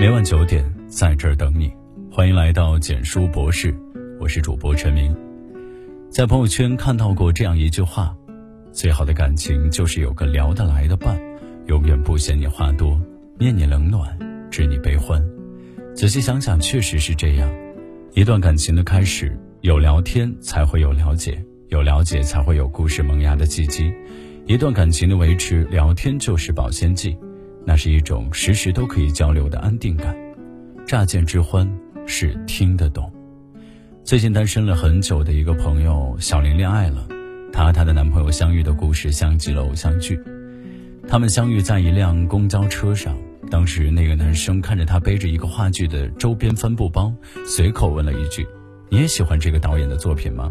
每晚九点，在这儿等你。欢迎来到简书博士，我是主播陈明。在朋友圈看到过这样一句话：最好的感情就是有个聊得来的伴，永远不嫌你话多，念你冷暖，知你悲欢。仔细想想，确实是这样。一段感情的开始，有聊天才会有了解，有了解才会有故事萌芽的契机。一段感情的维持，聊天就是保鲜剂，那是一种时时都可以交流的安定感。乍见之欢是听得懂。最近单身了很久的一个朋友小林恋爱了，她和她的男朋友相遇的故事像极了偶像剧。他们相遇在一辆公交车上，当时那个男生看着她背着一个话剧的周边帆布包，随口问了一句：“你也喜欢这个导演的作品吗？”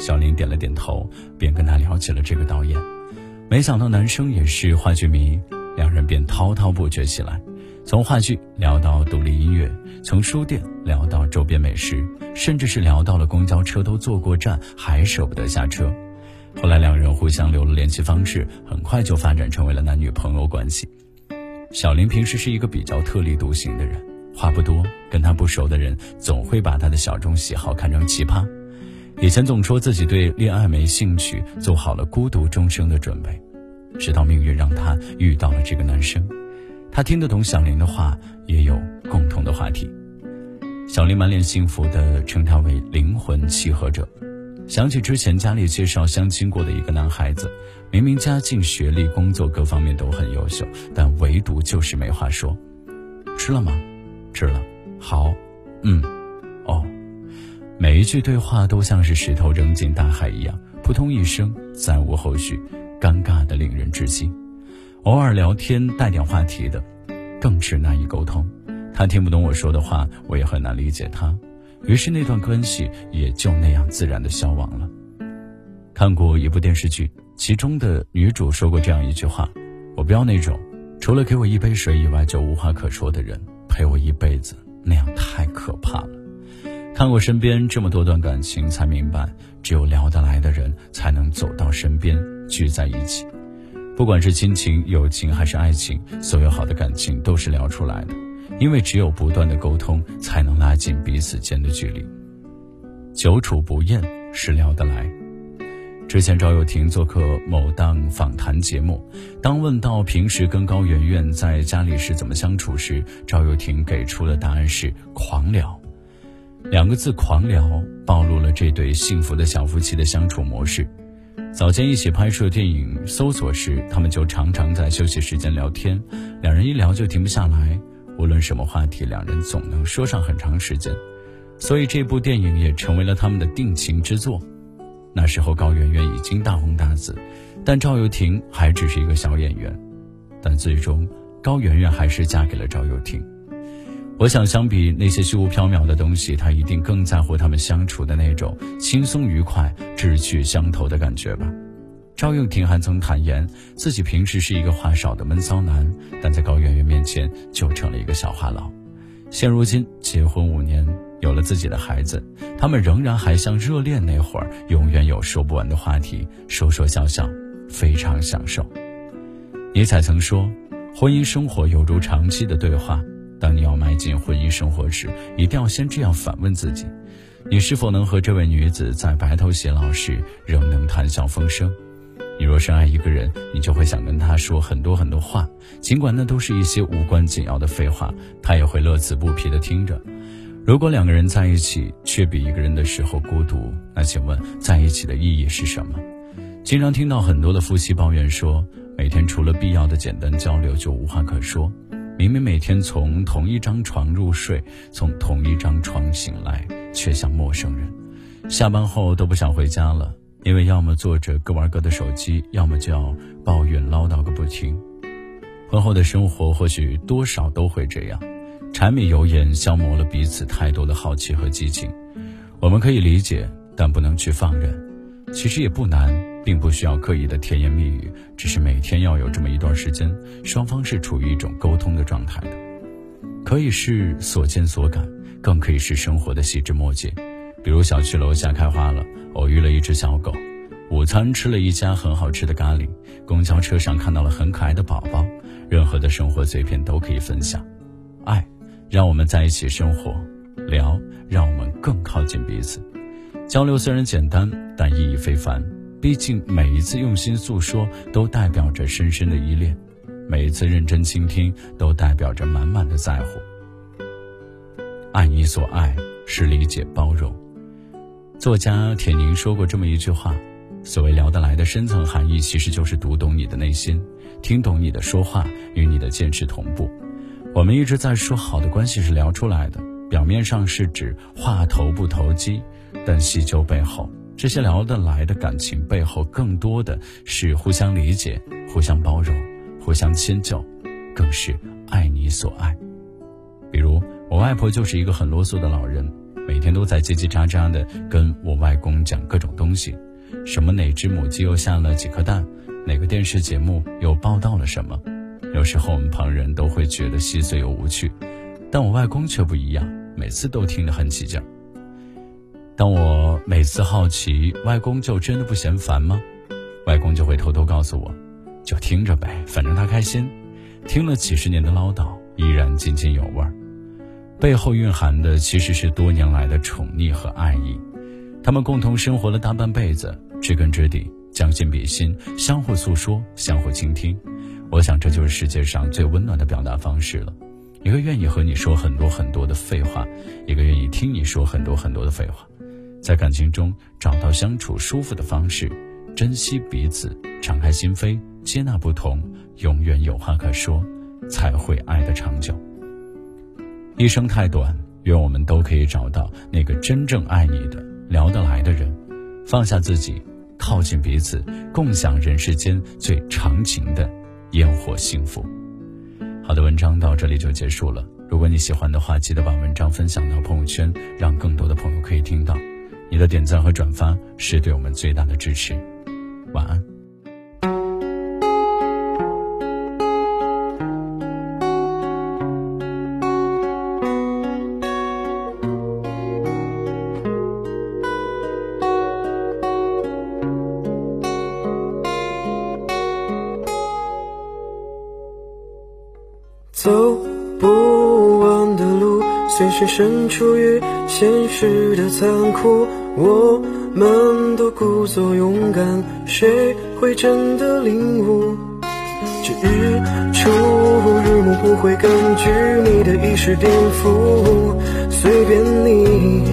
小林点了点头，便跟他聊起了这个导演。没想到男生也是话剧迷，两人便滔滔不绝起来，从话剧聊到独立音乐，从书店聊到周边美食，甚至是聊到了公交车都坐过站还舍不得下车。后来两人互相留了联系方式，很快就发展成为了男女朋友关系。小林平时是一个比较特立独行的人，话不多，跟他不熟的人总会把他的小众喜好看成奇葩。以前总说自己对恋爱没兴趣，做好了孤独终生的准备，直到命运让他遇到了这个男生。他听得懂小林的话，也有共同的话题。小林满脸幸福地称他为灵魂契合者。想起之前家里介绍相亲过的一个男孩子，明明家境、学历、工作各方面都很优秀，但唯独就是没话说。吃了吗？吃了。好。嗯。哦。每一句对话都像是石头扔进大海一样，扑通一声，再无后续，尴尬的令人窒息。偶尔聊天带点话题的，更是难以沟通。他听不懂我说的话，我也很难理解他。于是那段关系也就那样自然的消亡了。看过一部电视剧，其中的女主说过这样一句话：“我不要那种除了给我一杯水以外就无话可说的人陪我一辈子，那样太可怕了。”看过身边这么多段感情，才明白，只有聊得来的人才能走到身边，聚在一起。不管是亲情、友情还是爱情，所有好的感情都是聊出来的，因为只有不断的沟通，才能拉近彼此间的距离。久处不厌是聊得来。之前赵又廷做客某档访谈节目，当问到平时跟高圆圆在家里是怎么相处时，赵又廷给出的答案是狂聊。两个字“狂聊”暴露了这对幸福的小夫妻的相处模式。早间一起拍摄电影《搜索》时，他们就常常在休息时间聊天，两人一聊就停不下来，无论什么话题，两人总能说上很长时间。所以这部电影也成为了他们的定情之作。那时候高圆圆已经大红大紫，但赵又廷还只是一个小演员。但最终，高圆圆还是嫁给了赵又廷。我想，相比那些虚无缥缈的东西，他一定更在乎他们相处的那种轻松愉快、志趣相投的感觉吧。赵又廷还曾坦言，自己平时是一个话少的闷骚男，但在高圆圆面前就成了一个小话痨。现如今结婚五年，有了自己的孩子，他们仍然还像热恋那会儿，永远有说不完的话题，说说笑笑，非常享受。尼采曾说：“婚姻生活犹如长期的对话。”当你要进婚姻生活时，一定要先这样反问自己：你是否能和这位女子在白头偕老时仍能谈笑风生？你若深爱一个人，你就会想跟他说很多很多话，尽管那都是一些无关紧要的废话，他也会乐此不疲地听着。如果两个人在一起却比一个人的时候孤独，那请问在一起的意义是什么？经常听到很多的夫妻抱怨说，每天除了必要的简单交流就无话可说。明明每天从同一张床入睡，从同一张床醒来，却像陌生人。下班后都不想回家了，因为要么坐着各玩各的手机，要么就要抱怨唠叨个不停。婚后的生活或许多少都会这样，柴米油盐消磨了彼此太多的好奇和激情。我们可以理解，但不能去放任。其实也不难。并不需要刻意的甜言蜜语，只是每天要有这么一段时间，双方是处于一种沟通的状态的。可以是所见所感，更可以是生活的细枝末节。比如小区楼下开花了，偶遇了一只小狗；午餐吃了一家很好吃的咖喱；公交车上看到了很可爱的宝宝。任何的生活碎片都可以分享。爱让我们在一起生活；聊，让我们更靠近彼此。交流虽然简单，但意义非凡。毕竟每一次用心诉说，都代表着深深的依恋；每一次认真倾听，都代表着满满的在乎。爱你所爱，是理解包容。作家铁凝说过这么一句话：所谓聊得来的深层含义，其实就是读懂你的内心，听懂你的说话，与你的见识同步。我们一直在说好的关系是聊出来的，表面上是指话投不投机，但细究背后，这些聊得来的感情背后，更多的是互相理解、互相包容、互相迁就，更是爱你所爱。比如，我外婆就是一个很啰嗦的老人，每天都在叽叽喳喳的跟我外公讲各种东西，什么哪只母鸡又下了几颗蛋，哪个电视节目又报道了什么。有时候我们旁人都会觉得细碎又无趣，但我外公却不一样，每次都听得很起劲儿。当我每次好奇外公就真的不嫌烦吗？外公就会偷偷告诉我，就听着呗，反正他开心。听了几十年的唠叨，依然津津有味儿，背后蕴含的其实是多年来的宠溺和爱意。他们共同生活了大半辈子，知根知底，将心比心，相互诉说，相互倾听。我想，这就是世界上最温暖的表达方式了。一个愿意和你说很多很多的废话，一个愿意听你说很多很多的废话，在感情中找到相处舒服的方式，珍惜彼此，敞开心扉，接纳不同，永远有话可说，才会爱得长久。一生太短，愿我们都可以找到那个真正爱你的、聊得来的人，放下自己，靠近彼此，共享人世间最长情的。烟火幸福。好的，文章到这里就结束了。如果你喜欢的话，记得把文章分享到朋友圈，让更多的朋友可以听到。你的点赞和转发是对我们最大的支持。晚安。走路，随时身处于现实的残酷。我们都故作勇敢，谁会真的领悟？这日出日暮不会根据你的一时颠覆，随便你。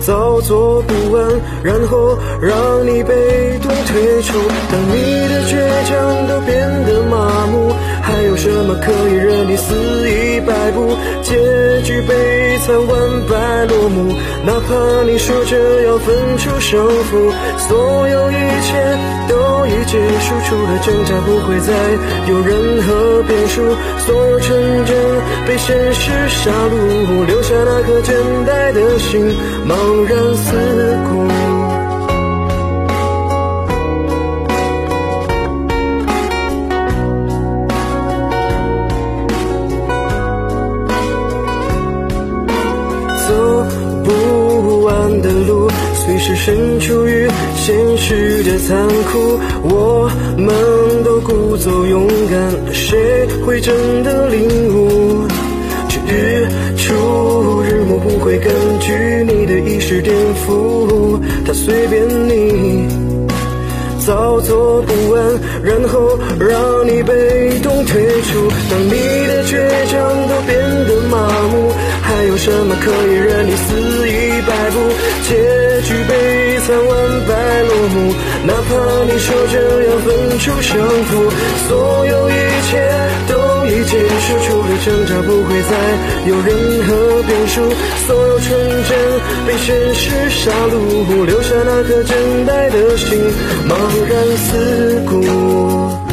早做不完，然后让你被动退出。当你的倔强都变得麻木，还有什么可以任你肆意摆布？结局悲惨，万般落幕。哪怕你说着要分出胜负，所有一切都已结束，除了挣扎，不会再有任何变数。所有纯真被现实杀戮，留下那颗等待的心，茫然四顾。身处于现实的残酷，我们都故作勇敢，谁会真的领悟？这日出日暮不会根据你的意识颠覆，它随便你，早做不完，然后让你被动退出。当你的倔强都变得麻木。还有什么可以任你肆意摆布？你说着要分出胜负，所有一切都已结束，除了挣扎，不会再有任何变数。所有纯真被现实杀戮，留下那颗真待的心，茫然四顾。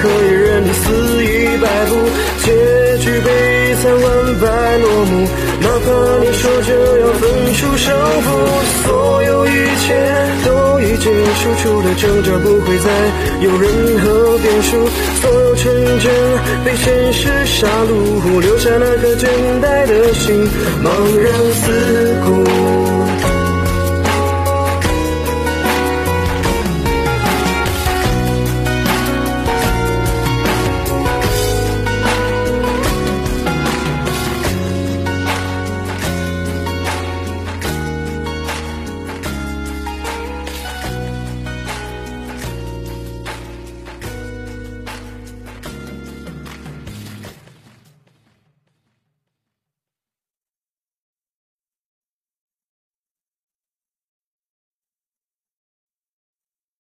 可以任你肆意摆布？结局悲惨，万败落幕。哪怕你说着要分出胜负，所有一切都已结束，除了挣扎，不会再有任何变数。所有纯真被现实杀戮，留下那颗倦怠的心，茫然四顾。